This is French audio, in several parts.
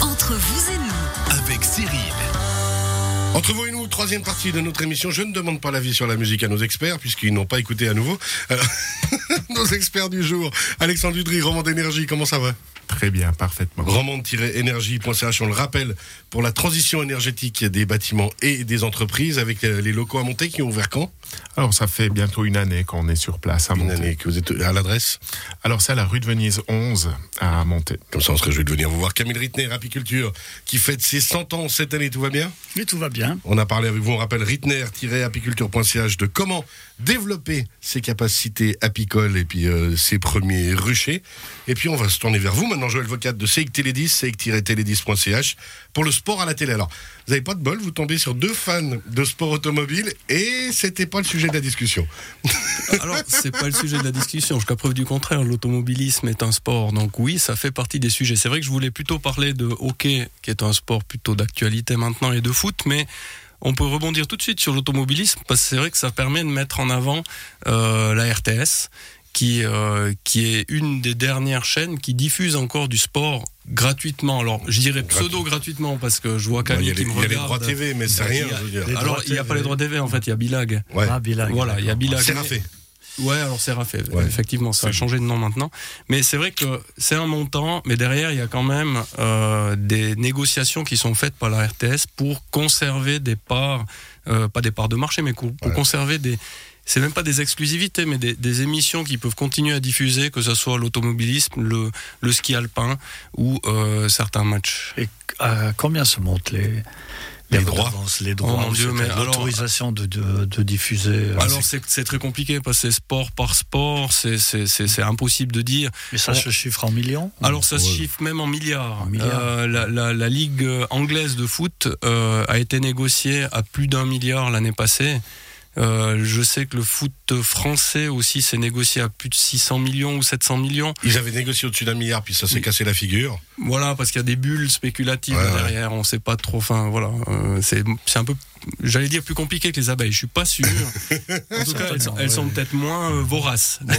Entre vous et nous, avec Cyril. Entre vous et nous, troisième partie de notre émission. Je ne demande pas l'avis sur la musique à nos experts, puisqu'ils n'ont pas écouté à nouveau. Alors, nos experts du jour. Alexandre Dudry, Roman d'énergie, comment ça va? Très bien, parfaitement. Romande-énergie.ch, on le rappelle, pour la transition énergétique des bâtiments et des entreprises, avec euh, les locaux à monter qui ont ouvert quand? Alors, ça fait bientôt une année qu'on est sur place à Une monter. année que vous êtes à l'adresse? Alors, c'est à la rue de Venise 11 à monter. Comme ça, on se réjouit de venir vous voir. Camille Rittner, Apiculture, qui fête ses 100 ans cette année. Tout va bien? Oui, tout va bien. On a parlé avec vous, on rappelle Rittner-apiculture.ch de comment développer ses capacités apicoles et puis euh, ses premiers ruchers. Et puis on va se tourner vers vous maintenant, Joël Vocat de CEIC Télédis, CEIC-télédis.ch pour le sport à la télé. Alors, vous n'avez pas de bol, vous tombez sur deux fans de sport automobile et c'était pas le sujet de la discussion. Alors, c'est pas le sujet de la discussion. Jusqu'à preuve du contraire, l'automobilisme est un sport. Donc oui, ça fait partie des sujets. C'est vrai que je voulais plutôt parler de hockey, qui est un sport plutôt d'actualité maintenant, et de foot, mais on peut rebondir tout de suite sur l'automobilisme, parce que c'est vrai que ça permet de mettre en avant euh, la RTS, qui, euh, qui est une des dernières chaînes qui diffuse encore du sport gratuitement. Alors, je dirais pseudo-gratuitement, parce que je vois Camille a les, qui me il y a les regarde. droits TV, mais c'est rien, je veux dire. Alors, il n'y a pas les droits TV, en fait, il y a Bilag. Ouais. Ah, Bilag, Voilà, il y a. Bilag. C'est. Ouais, alors c'est Rafé. Ouais. Effectivement, ça a changé de nom maintenant. Mais c'est vrai que c'est un montant, mais derrière, il y a quand même euh, des négociations qui sont faites par la RTS pour conserver des parts, euh, pas des parts de marché, mais pour, pour Ouais. conserver des. C'est même pas des exclusivités, mais des, des émissions qui peuvent continuer à diffuser, que ce soit l'automobilisme, le, le ski alpin ou euh, certains matchs. Et à combien se montent les, Les droits Les droits, Oh mon Dieu, c'est-à-dire mais alors- l'autorisation de, de, de diffuser. euh, alors c'est c'est très compliqué parce que c'est sport par sport, c'est- c'est c'est- c'est impossible de dire. mais ça se chiffre en millions Alors ça se chiffre même en milliards. En milliards. Euh, la, la- la ligue anglaise de foot euh, a été négociée à plus d'un milliard l'année passée. Euh, je sais que le foot français aussi s'est négocié à plus de 600 millions ou 700 millions. Ils avaient négocié au-dessus d'un milliard, puis ça s'est cassé la figure. Voilà, parce qu'il y a des bulles spéculatives Ouais, ouais. derrière. On sait pas trop. Enfin, voilà, euh, c'est un peu, j'allais dire plus compliqué que les abeilles. Je suis pas sûr. en tout cas, elles sont, peut-être moins euh, voraces.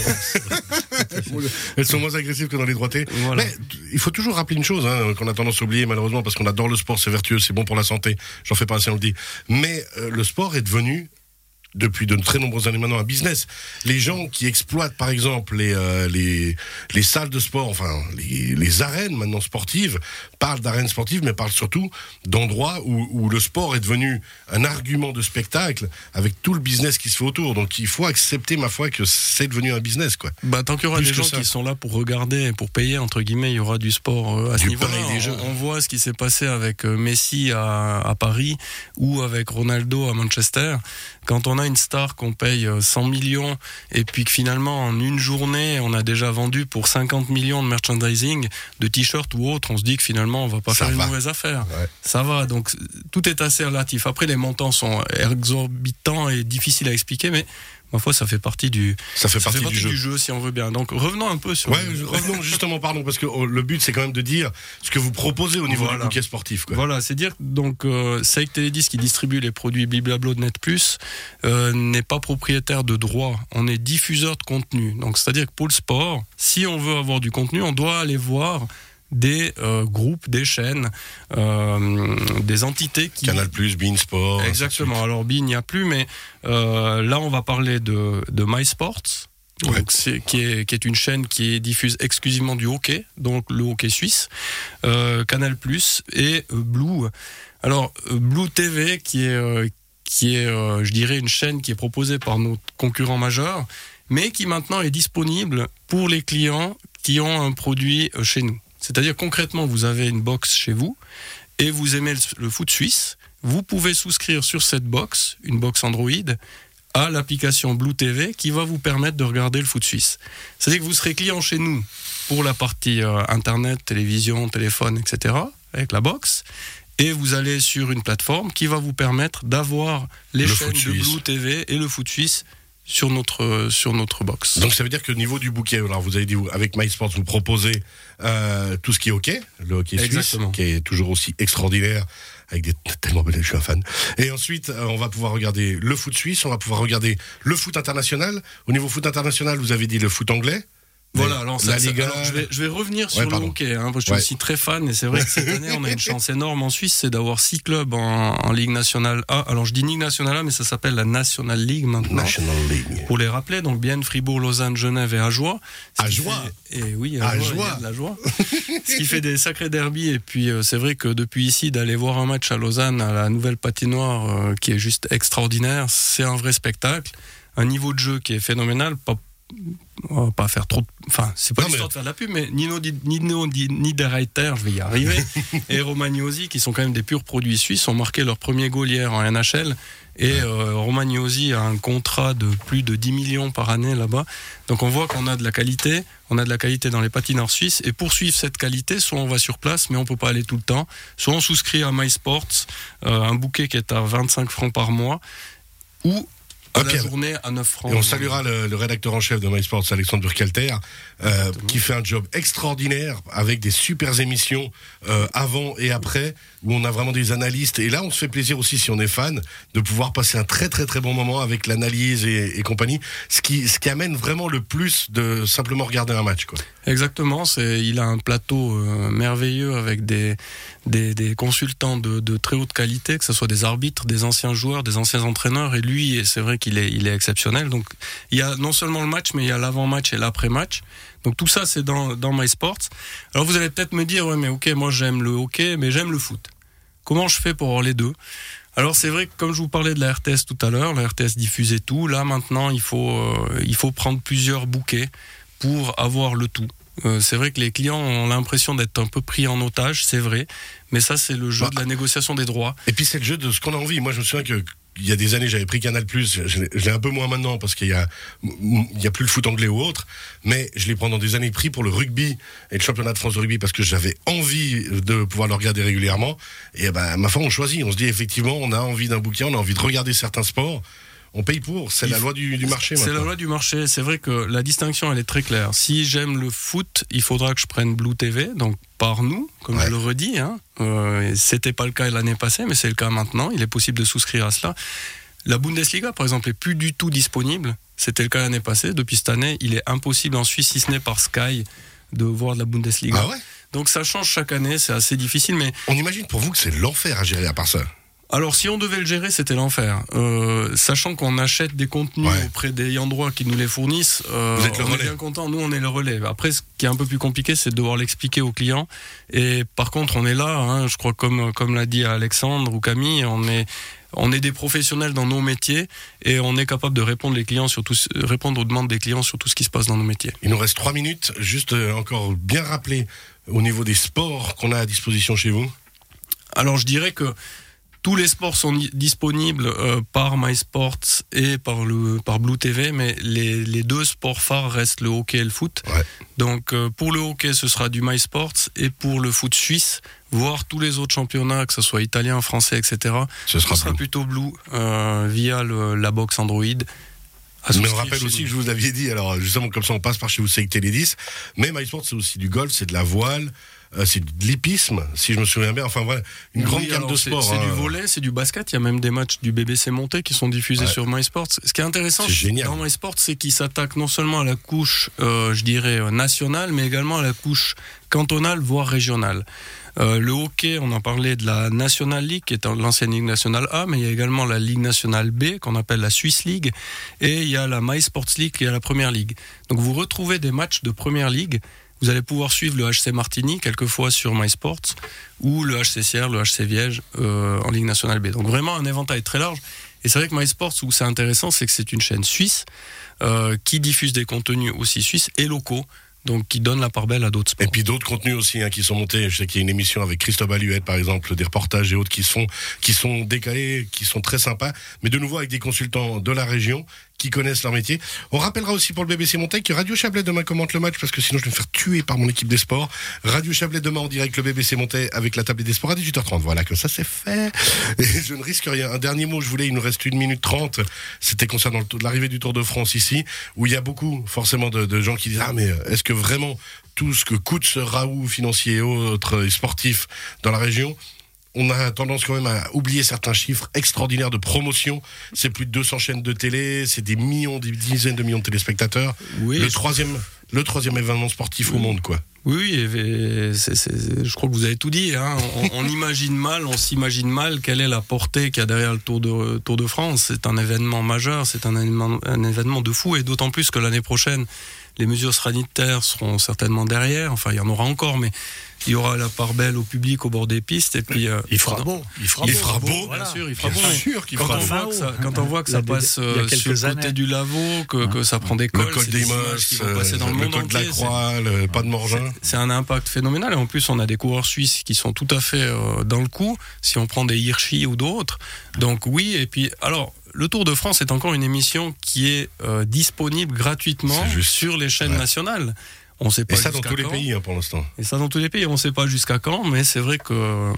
Elles sont moins agressives que dans les droités. Voilà. Mais il faut toujours rappeler une chose hein, qu'on a tendance à oublier malheureusement parce qu'on adore le sport, c'est vertueux, c'est bon pour la santé. J'en fais pas assez, on le dit. Mais euh, le sport est devenu depuis de très nombreuses années maintenant un business. Les gens qui exploitent par exemple les euh, les, les salles de sport, enfin les, les arènes maintenant sportives, parlent d'arènes sportives, mais parlent surtout d'endroits où, où le sport est devenu un argument de spectacle avec tout le business qui se fait autour. Donc il faut accepter ma foi que c'est devenu un business quoi. Bah, tant qu'il y aura Plus des gens ça. qui sont là pour regarder et pour payer, entre guillemets, il y aura du sport euh, à ce niveau-là. On, on voit ce qui s'est passé avec euh, Messi à, à Paris ou avec Ronaldo à Manchester. Quand on a une star qu'on paye euh, 100 millions et puis que finalement, en une journée, on a déjà vendu pour 50 millions de merchandising, de t-shirts ou autres, on se dit que finalement, on va pas Ça faire va. une mauvaise affaire. Ouais. Ça va, donc tout est assez relatif. Après, les montants sont exorbitants et difficiles à expliquer, mais ma foi, ça fait partie du, Ça fait ça partie fait partie du jeu. du jeu, si on veut bien. Donc revenons un peu sur. Ouais, revenons justement, pardon, parce que oh, le but c'est quand même de dire ce que vous proposez au niveau Voilà. du bouquet sportif. Quoi. Voilà, c'est dire donc euh, Télédis qui distribue les produits Biblablo de Net Plus euh, n'est pas propriétaire de droits. On est diffuseur de contenu. Donc c'est-à-dire que pour le sport, si on veut avoir du contenu, on doit aller voir des euh, groupes, des chaînes, euh, des entités qui Canal Plus, Bein Sport. Exactement. Alors, BIN, il n'y a plus, mais euh, là, on va parler de, de MySports. Donc, Ouais. c'est, qui, est, qui est une chaîne qui diffuse exclusivement du hockey, donc le hockey suisse, Canal Plus et Blue. Alors, Blue TV, qui est, qui est je dirais, une chaîne qui est proposée par nos concurrents majeurs, mais qui maintenant est disponible pour les clients qui ont un produit chez nous. C'est-à-dire concrètement, vous avez une box chez vous et vous aimez le, le foot suisse, vous pouvez souscrire sur cette box, une box Android, à l'application Blue TV qui va vous permettre de regarder le foot suisse. C'est-à-dire que vous serez client chez nous pour la partie euh, internet, télévision, téléphone, etc. avec la box. Et vous allez sur une plateforme qui va vous permettre d'avoir les Le chaînes de. Blue TV et le foot suisse sur notre, sur notre box. Donc ça veut dire que au niveau du bouquet, alors vous avez dit avec MySports, vous proposez euh, tout ce qui est hockey, le hockey suisse, qui est toujours aussi extraordinaire, avec des tellement belles, je suis un fan. Et ensuite, euh, on va pouvoir regarder le foot suisse, on va pouvoir regarder le foot international. Au niveau foot international, vous avez dit le foot anglais. Voilà, alors, ça- la Liga. alors, je, vais, je vais revenir sur Ouais, le hockey, hein, parce que je suis Ouais. aussi très fan, et c'est vrai que cette année, on a une chance énorme en Suisse, c'est d'avoir six clubs en, en Ligue nationale A. Alors, je dis Ligue nationale A, mais ça s'appelle la National League maintenant. National League. Pour les rappeler, donc Bienne, Fribourg, Lausanne, Genève et Ajoie. Ajoie fait- Et oui, Ajoie, Ajoie. il y a de la joie. Ce qui fait des sacrés derbies. Et puis, euh, c'est vrai que depuis ici, d'aller voir un match à Lausanne, à la nouvelle patinoire, euh, qui est juste extraordinaire, c'est un vrai spectacle. Un niveau de jeu qui est phénoménal. Pas, on va pas faire trop. de- Enfin, c'est pas l'histoire mais- de faire de la pub, mais Nino, Nino Niederreiter, je vais y arriver, et Romagnosi, qui sont quand même des purs produits suisses, ont marqué leur premier goal hier en NHL. Et euh, Romagnosi a un contrat de plus de 10 millions par année là-bas. Donc on voit qu'on a de la qualité, on a de la qualité dans les patineurs suisses. Et pour suivre cette qualité, soit on va sur place, mais on peut pas aller tout le temps. Soit on souscrit à MySports, euh, un bouquet qui est à 25 francs par mois, ou à Ok. la journée à 9 francs. Et on saluera le, le rédacteur en chef de MySports, Alexandre Burkhalter, euh, qui fait un job extraordinaire avec des super émissions euh, avant et après, où on a vraiment des analystes. Et là, on se fait plaisir aussi, si on est fan, de pouvoir passer un très très très bon moment avec l'analyse et, et compagnie, ce qui, ce qui amène vraiment le plus de simplement regarder un match. Quoi. Exactement, c'est, il a un plateau euh, merveilleux avec des, des, des consultants de, de très haute qualité, que ce soit des arbitres, des anciens joueurs, des anciens entraîneurs, et lui, c'est vrai qu'il est, il est exceptionnel. Donc, il y a non seulement le match, mais il y a l'avant-match et l'après-match. Donc tout ça, c'est dans, dans MySports. Alors vous allez peut-être me dire, ouais, mais ok, moi j'aime le hockey, mais j'aime le foot. Comment je fais pour avoir les deux? Alors c'est vrai que comme je vous parlais de la RTS tout à l'heure, la RTS diffusait tout. Là maintenant, il faut euh, il faut prendre plusieurs bouquets pour avoir le tout. Euh, c'est vrai que les clients ont l'impression d'être un peu pris en otage, c'est vrai, mais ça c'est le jeu Bah. de la négociation des droits. Et puis c'est le jeu de ce qu'on a envie. Moi, je me souviens que il y a des années, j'avais pris Canal+, je l'ai- je l'ai un peu moins maintenant parce qu'il y a, il y a plus le foot anglais ou autre, mais je l'ai pendant des années pris pour le rugby et le championnat de France de rugby parce que j'avais envie de pouvoir le regarder régulièrement. Et ben, ma foi, on choisit. On se dit effectivement, on a envie d'un bouquin, on a envie de regarder certains sports. On paye pour. C'est la loi du, du marché. C'est la loi du marché. C'est vrai que la distinction, elle est très claire. Si j'aime le foot, il faudra que je prenne Blue TV, donc par nous, comme Ouais. je le redis. Hein. Euh, C'était pas le cas l'année passée, mais c'est le cas maintenant. Il est possible de souscrire à cela. La Bundesliga, par exemple, est plus du tout disponible. C'était le cas l'année passée. Depuis cette année, il est impossible en Suisse, si ce n'est par Sky, de voir de la Bundesliga. Ah ouais? Donc ça change chaque année, c'est assez difficile, mais On imagine pour vous que c'est l'enfer à gérer à part ça. Alors, si on devait le gérer, c'était l'enfer. Euh, sachant qu'on achète des contenus Ouais. auprès des endroits qui nous les fournissent, euh, Vous êtes le on relais. est bien content. Nous, on est le relais. Après, ce qui est un peu plus compliqué, c'est de devoir l'expliquer aux clients. Et par contre, on est là. hein, je crois, comme comme l'a dit Alexandre ou Camille, on est on est des professionnels dans nos métiers et on est capable de répondre les clients sur tout répondre aux demandes des clients sur tout ce qui se passe dans nos métiers. Il nous reste trois minutes. Juste euh, encore bien rappeler au niveau des sports qu'on a à disposition chez vous. Alors je dirais que tous les sports sont di- disponibles euh, par MySports et par le par Blue TV, mais les, les deux sports phares restent le hockey et le foot. Ouais. Donc euh, pour le hockey, ce sera du MySports et pour le foot suisse, voire tous les autres championnats, que ce soit italien, français, etc. Ce sera Blue. plutôt Blue euh, via le- la box Android. On souscrire rappelle aussi que je vous aviez dit, alors justement comme ça on passe par chez vous, c'est Télé 10, mais MySport c'est aussi du golf, c'est de la voile, c'est de l'hippisme, si je me souviens bien, enfin voilà, une grande Oui, gamme de sports. C'est hein. du volet, c'est du basket. Il y a même des matchs du BBC Monté qui sont diffusés Ouais. sur MySports. Ce qui est intéressant génial. dans MySports, c'est qu'il s'attaque non seulement à la couche, euh, je dirais, euh, nationale, mais également à la couche cantonale, voire régionale. Euh, le hockey, on en parlait de la National League, qui est l'ancienne Ligue nationale A, mais il y a également la Ligue nationale B, qu'on appelle la Swiss League, et il y a la MySports League, qui est la Première Ligue. Donc vous retrouvez des matchs de Première Ligue. Vous allez pouvoir suivre le HC Martigny quelquefois sur MySports ou le HC Sierre, le HC Viège euh, en Ligue nationale B. Donc vraiment un éventail très large. Et c'est vrai que MySports, où c'est intéressant, c'est que c'est une chaîne suisse euh, qui diffuse des contenus aussi suisses et locaux, donc qui donne la part belle à d'autres sports. Et puis d'autres contenus aussi hein, qui sont montés. Je sais qu'il y a une émission avec Christophe Aluette, par exemple, des reportages et autres qui sont, qui sont décalés, qui sont très sympas, mais de nouveau avec des consultants de la région qui connaissent leur métier. On rappellera aussi pour le BBC Montaigne que Radio Chablais demain commente le match parce que sinon je vais me faire tuer par mon équipe des sports. Radio Chablais demain en direct le BBC Montaigne avec la table des sports à 18h30. Voilà, que ça c'est fait. Et je ne risque rien. Un dernier mot, je voulais, il nous reste une minute trente. C'était concernant l'arrivée du Tour de France ici, où il y a beaucoup forcément de, gens qui disent ah mais est-ce que vraiment tout ce que coûte ce raout financier et autres et sportif dans la région on a tendance quand même à oublier certains chiffres extraordinaires de promotion. C'est plus de 200 chaînes de télé, c'est des millions, des dizaines de millions de téléspectateurs. Oui, le troisième, le troisième événement sportif au monde, quoi. Oui, je crois que vous avez tout dit. hein. On, on imagine mal, on s'imagine mal quelle est la portée qu'il y a derrière le Tour de, Tour de France. C'est un événement majeur, c'est un événement, un événement de fou, et d'autant plus que l'année prochaine, les mesures sanitaires seront certainement derrière. Enfin, il y en aura encore, mais il y aura la part belle au public au bord des pistes, et puis euh, Il fera beau. Il fera Il beau. fera beau, Bien voilà. sûr, il fera Bien beau. sûr qu'il Quand fera on, beau. voit que ça, quand on voit que ça des- passe a euh, quelques sur le côté années. du Lavaux, que, que ça prend des cols, Le col des qui vont euh, passer dans le, le monde col de la Croix, le pas de Morgin. c'est un impact phénoménal. Et en plus, on a des coureurs suisses qui sont tout à fait euh, dans le coup, si on prend des Hirschi ou d'autres. Donc oui, et puis, alors, le Tour de France est encore une émission qui est euh, disponible gratuitement sur les chaînes Ouais. nationales. On sait pas Et ça dans tous les pays hein, pour l'instant. Et ça dans tous les pays. On ne sait pas jusqu'à quand, mais c'est vrai que, euh,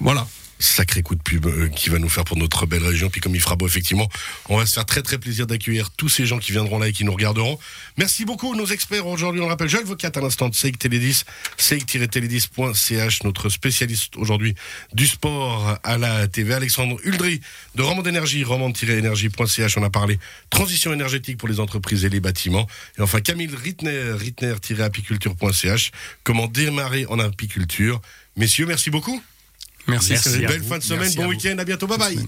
voilà. Sacré coup de pub euh, qui va nous faire pour notre belle région. Puis comme il fera beau, effectivement, on va se faire très très plaisir d'accueillir tous ces gens qui viendront là et qui nous regarderont. Merci beaucoup nos experts aujourd'hui. On le rappelle, Joël Vocat à l'instant de Seik Télédis, seik-télédis.ch, notre spécialiste aujourd'hui du sport à la TV. Alexandre Uldry de Romand d'énergie, romand-énergie.ch. On a parlé transition énergétique pour les entreprises et les bâtiments. Et enfin Camille Rittner, rittner-apiculture.ch. Comment démarrer en apiculture. Messieurs, merci beaucoup. Merci. Merci Belle vous. fin de semaine, Merci bon week-end, à bientôt, bye bye.